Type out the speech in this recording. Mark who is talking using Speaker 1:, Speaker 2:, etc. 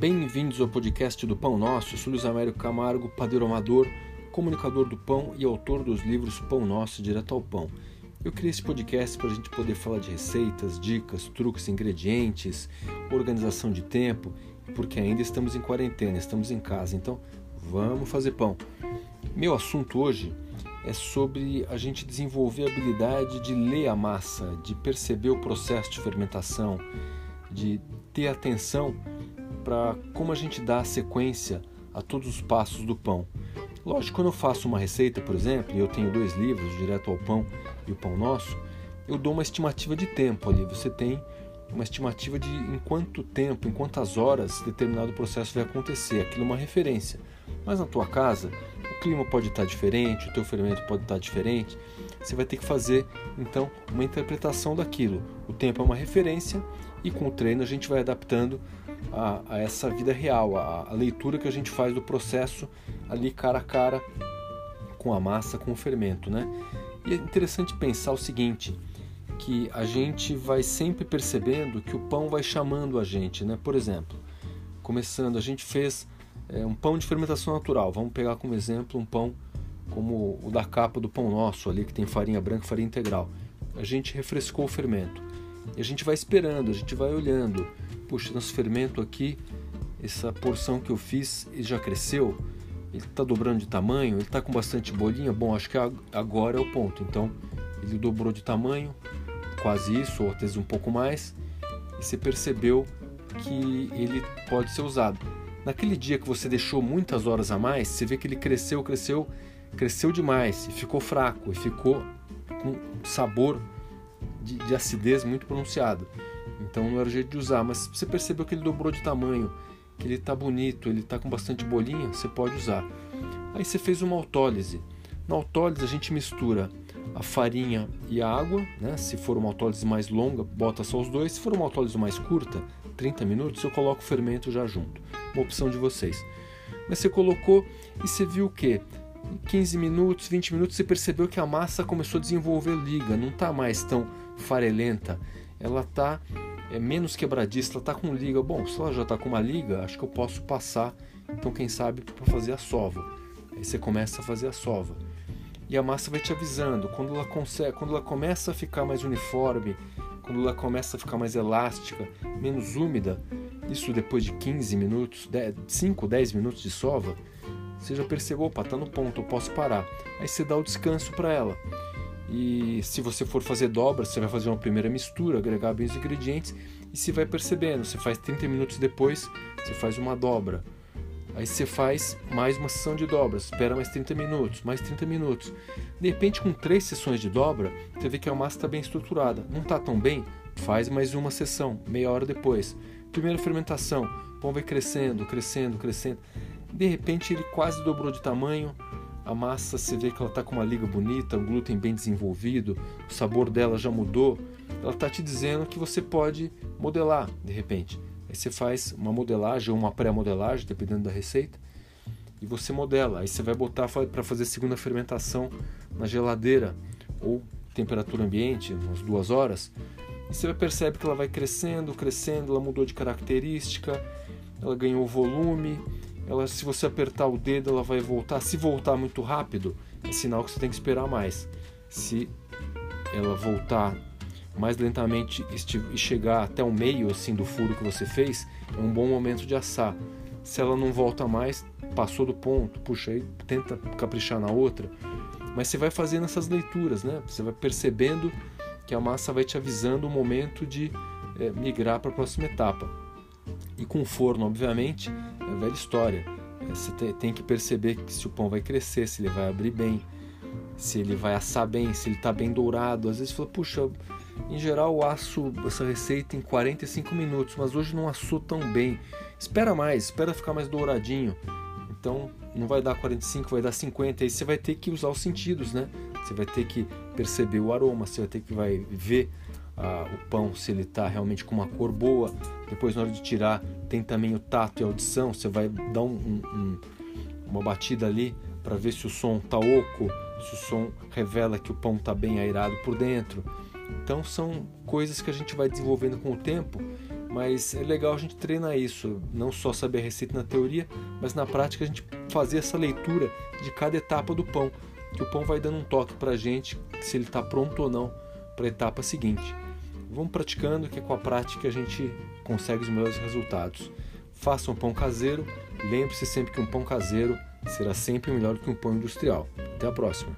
Speaker 1: Bem-vindos ao podcast do Pão Nosso. Eu sou Luiz Américo Camargo, padeiro amador, comunicador do pão e autor dos livros Pão Nosso e Direto ao Pão. Eu criei esse podcast para a gente poder falar de receitas, dicas, truques, ingredientes, organização de tempo, porque ainda estamos em quarentena, estamos em casa, então vamos fazer pão. Meu assunto hoje é sobre a gente desenvolver a habilidade de ler a massa, de perceber o processo de fermentação, de ter atenção para como a gente dá a sequência a todos os passos do pão. Lógico, quando eu faço uma receita, por exemplo, e eu tenho dois livros, Direto ao Pão e o Pão Nosso, eu dou uma estimativa de tempo ali. Você tem uma estimativa de em quanto tempo, em quantas horas determinado processo vai acontecer. Aquilo é uma referência. Mas na tua casa, o clima pode estar diferente, o teu fermento pode estar diferente. Você vai ter que fazer então uma interpretação daquilo. O tempo é uma referência e com o treino a gente vai adaptando a, a essa vida real, a, a leitura que a gente faz do processo ali cara a cara com a massa, com o fermento, né? E é interessante pensar o seguinte, que a gente vai sempre percebendo que o pão vai chamando a gente, né? Por exemplo, começando, a gente fez é, um pão de fermentação natural. Vamos pegar como exemplo um pão como o da capa do pão nosso ali, que tem farinha branca farinha integral. A gente refrescou o fermento. E a gente vai esperando, a gente vai olhando. Puxa, nosso fermento aqui, essa porção que eu fiz, ele já cresceu, ele está dobrando de tamanho, ele está com bastante bolinha. Bom, acho que agora é o ponto. Então, ele dobrou de tamanho, quase isso, ou até um pouco mais, e você percebeu que ele pode ser usado. Naquele dia que você deixou muitas horas a mais, você vê que ele cresceu, cresceu, cresceu demais e ficou fraco e ficou com sabor de, de acidez muito pronunciado. Então não era o jeito de usar, mas você percebeu que ele dobrou de tamanho, que ele está bonito, ele está com bastante bolinha, você pode usar. Aí você fez uma autólise. Na autólise a gente mistura a farinha e a água, né? Se for uma autólise mais longa, bota só os dois. Se for uma autólise mais curta, 30 minutos, eu coloco o fermento já junto. Uma opção de vocês. Mas você colocou e você viu o que? 15 minutos, 20 minutos, você percebeu que a massa começou a desenvolver liga, não está mais tão farelenta, ela está é, menos quebradiça, ela está com liga. Bom, se ela já está com uma liga, acho que eu posso passar, então quem sabe, para fazer a sova. Aí você começa a fazer a sova. E a massa vai te avisando, quando ela, consegue, quando ela começa a ficar mais uniforme, quando ela começa a ficar mais elástica, menos úmida, isso depois de 15 minutos, 10, 5, 10 minutos de sova, você já percebeu, opa, tá no ponto, eu posso parar. Aí você dá o descanso para ela. E se você for fazer dobra, você vai fazer uma primeira mistura, agregar bem os ingredientes e se vai percebendo. Você faz 30 minutos depois, você faz uma dobra. Aí você faz mais uma sessão de dobras, espera mais 30 minutos, mais 30 minutos. De repente, com três sessões de dobra, você vê que a massa está bem estruturada. Não está tão bem? Faz mais uma sessão, meia hora depois. Primeira fermentação, o pão vai crescendo, crescendo, crescendo. De repente ele quase dobrou de tamanho, a massa você vê que ela está com uma liga bonita, um glúten bem desenvolvido, o sabor dela já mudou. Ela está te dizendo que você pode modelar de repente. Aí você faz uma modelagem ou uma pré-modelagem, dependendo da receita, e você modela. Aí você vai botar para fazer segunda fermentação na geladeira ou temperatura ambiente, umas duas horas. E você percebe que ela vai crescendo, crescendo, ela mudou de característica, ela ganhou volume ela, se você apertar o dedo, ela vai voltar. Se voltar muito rápido, é sinal que você tem que esperar mais. Se ela voltar mais lentamente e chegar até o meio assim do furo que você fez, é um bom momento de assar. Se ela não volta mais, passou do ponto, puxa aí, tenta caprichar na outra. Mas você vai fazendo essas leituras, né? Você vai percebendo que a massa vai te avisando o momento de é, migrar para a próxima etapa. E com forno, obviamente, é velha história. É, você tem que perceber que se o pão vai crescer, se ele vai abrir bem, se ele vai assar bem, se ele está bem dourado. Às vezes fala, puxa, em geral eu asso essa receita em 45 minutos, mas hoje não assou tão bem. Espera mais, espera ficar mais douradinho. Então não vai dar 45, vai dar 50. Aí você vai ter que usar os sentidos, né? Você vai ter que perceber o aroma, você vai ter que vai ver ah, o pão se ele está realmente com uma cor boa. Depois, na hora de tirar, tem também o tato e a audição. Você vai dar um, um, uma batida ali para ver se o som está oco, se o som revela que o pão está bem airado por dentro. Então, são coisas que a gente vai desenvolvendo com o tempo mas é legal a gente treinar isso, não só saber a receita na teoria, mas na prática a gente fazer essa leitura de cada etapa do pão, que o pão vai dando um toque para a gente se ele está pronto ou não para a etapa seguinte. Vamos praticando, que com a prática a gente consegue os melhores resultados. Faça um pão caseiro, lembre-se sempre que um pão caseiro será sempre melhor que um pão industrial. Até a próxima!